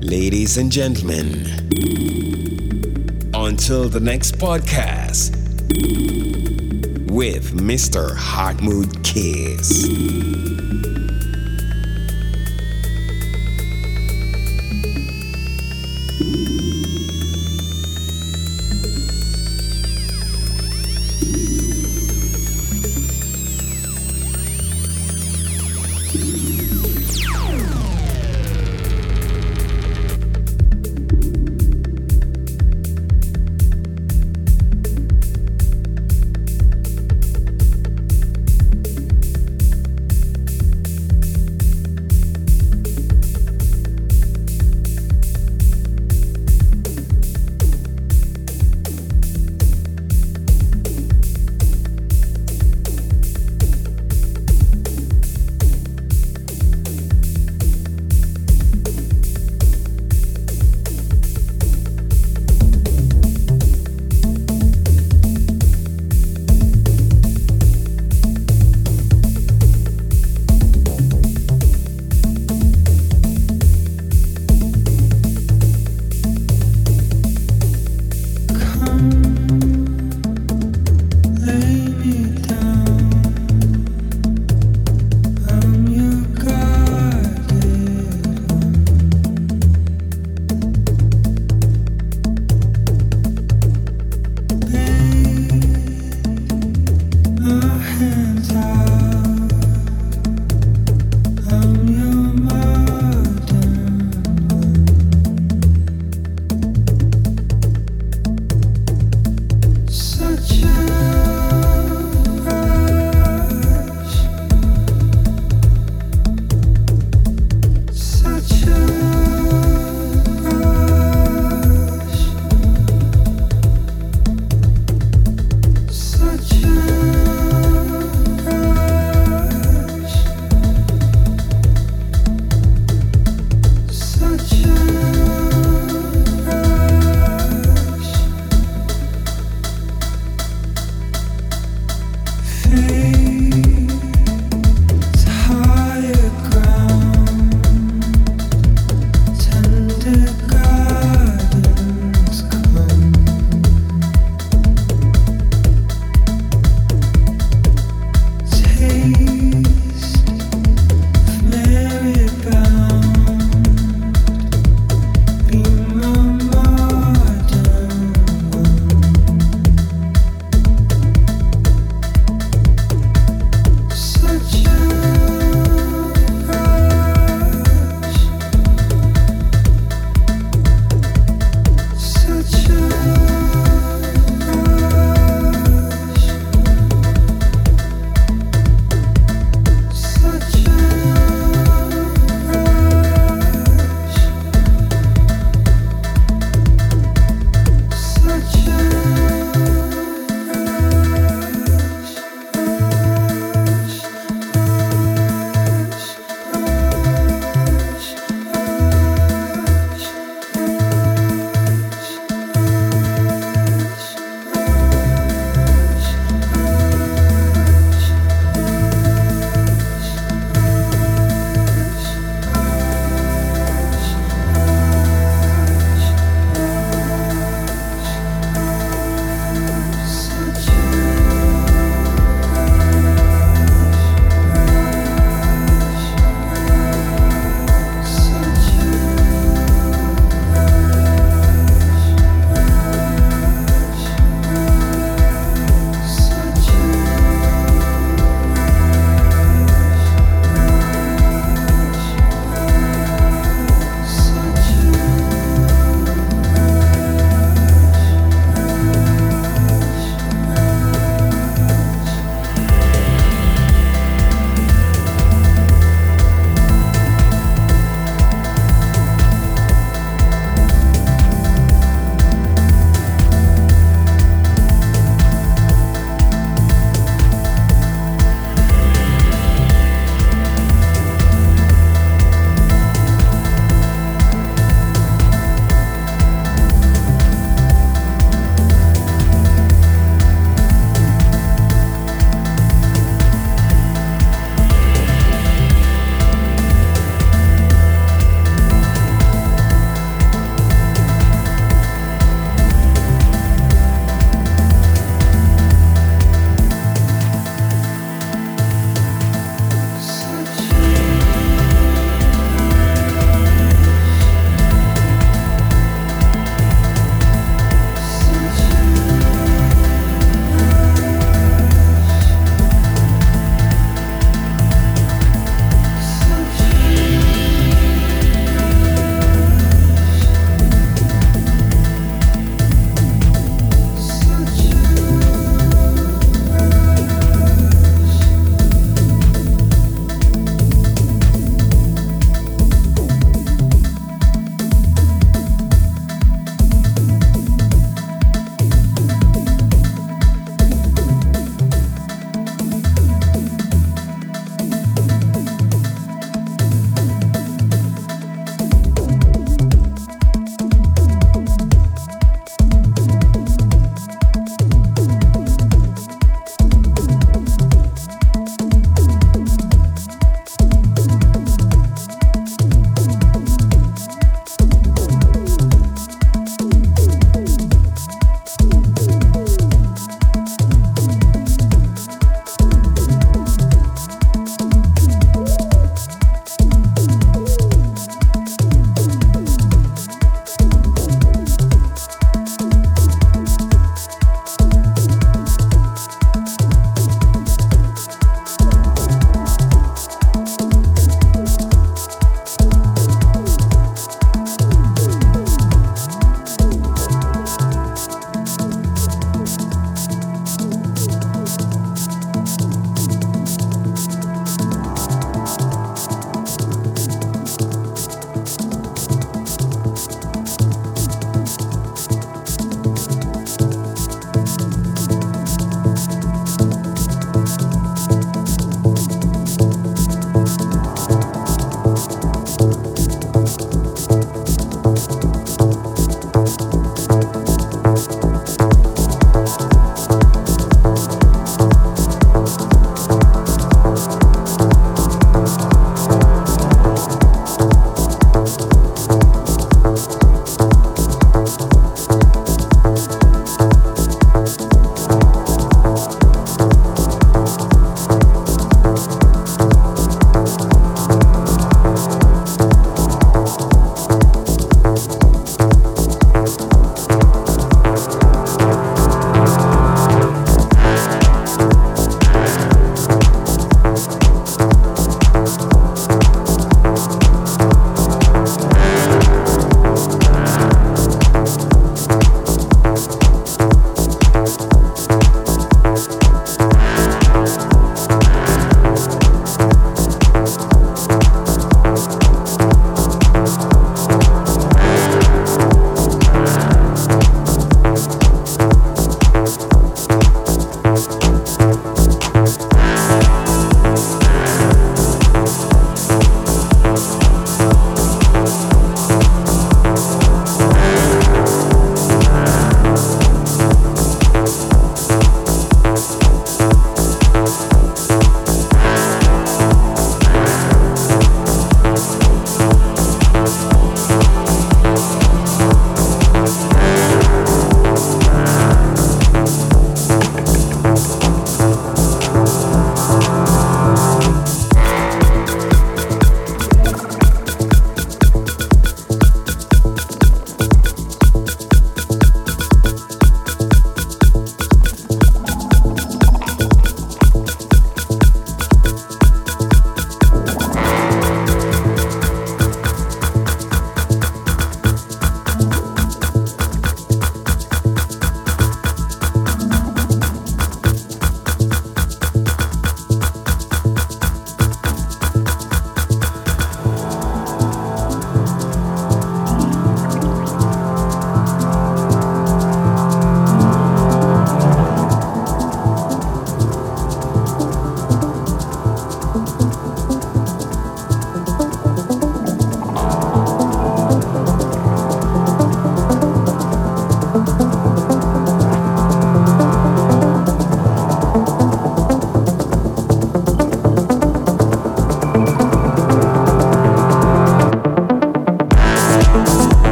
Ladies and gentlemen, until the next podcast with Mr. Hartmut Kiss.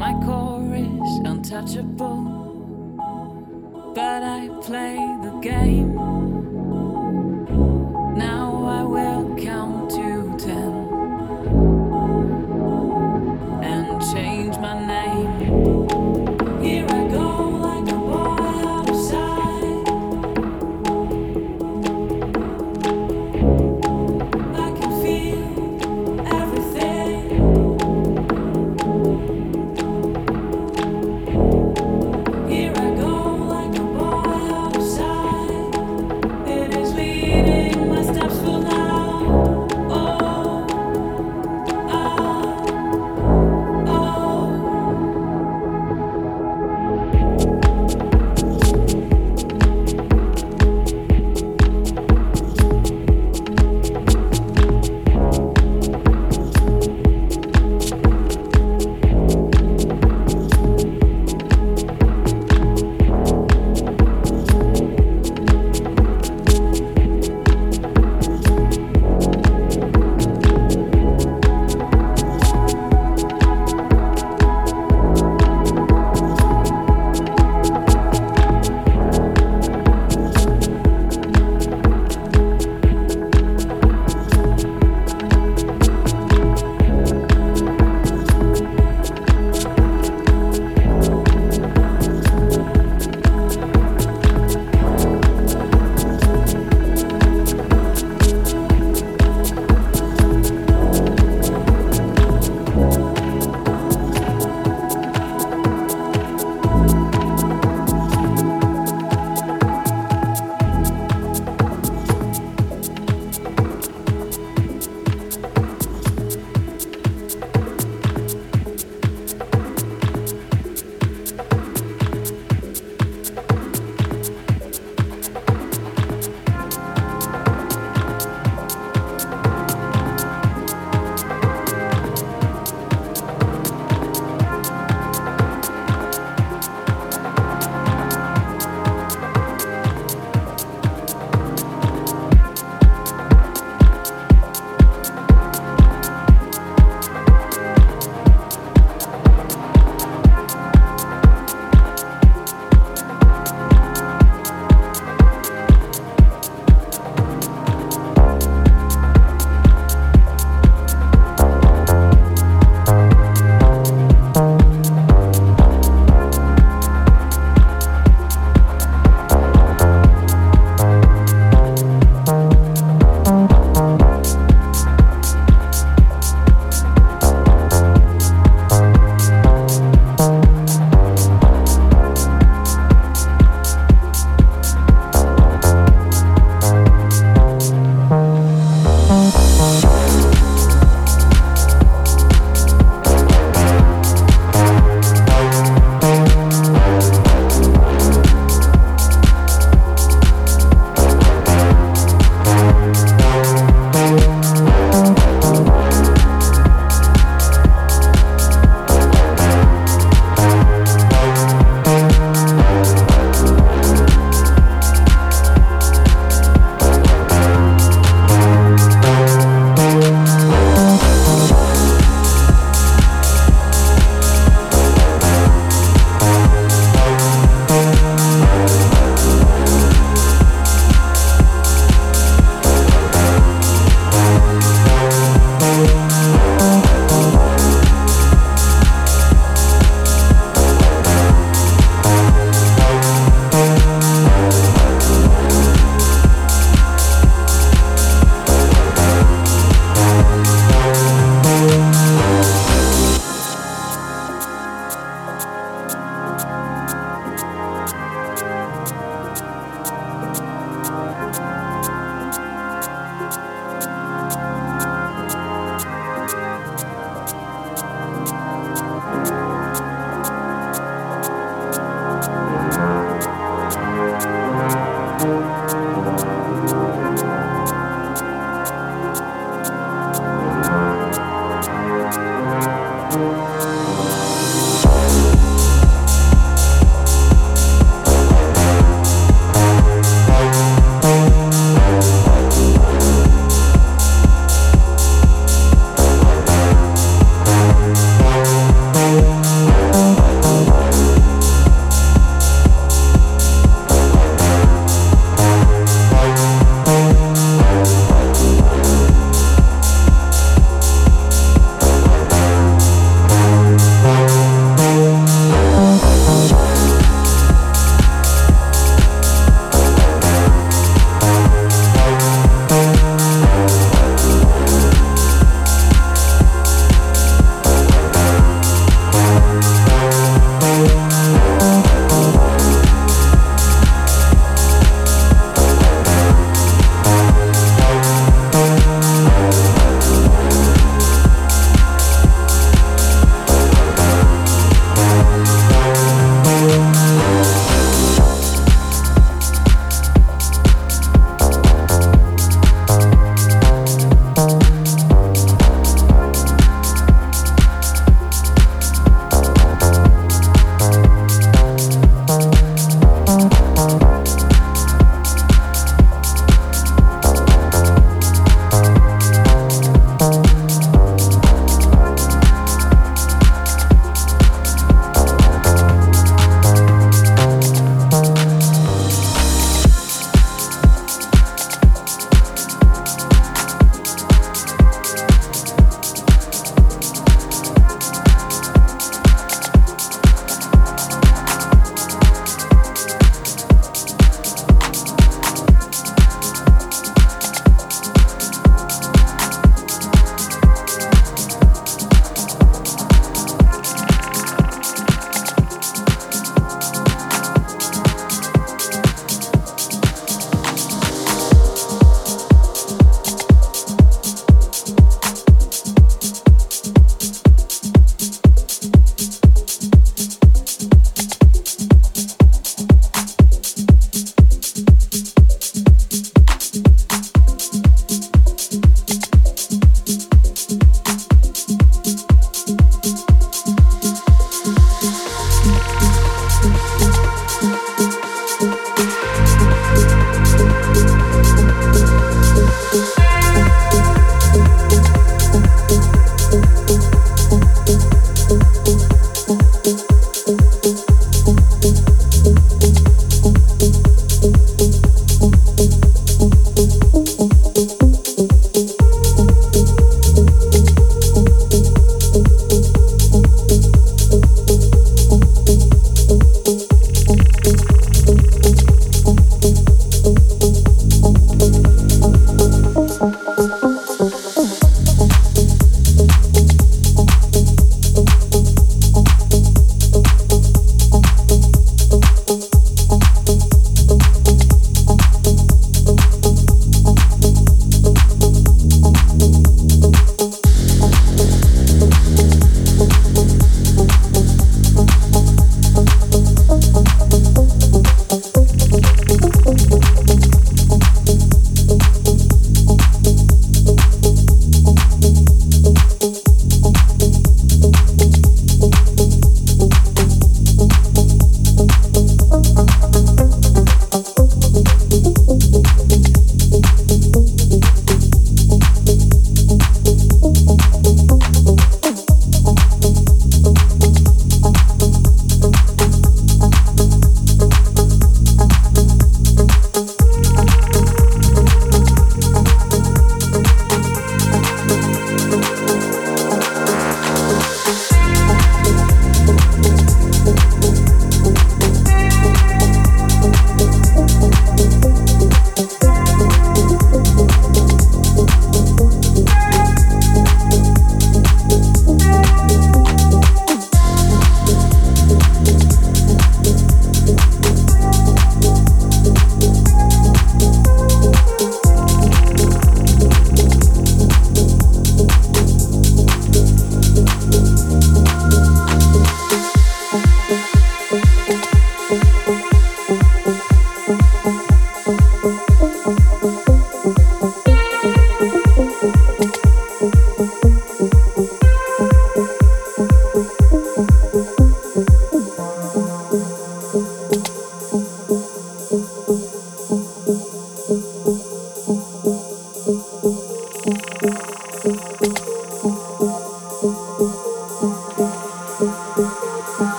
My core is untouchable, but I play the game.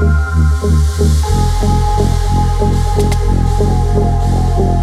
Thank you.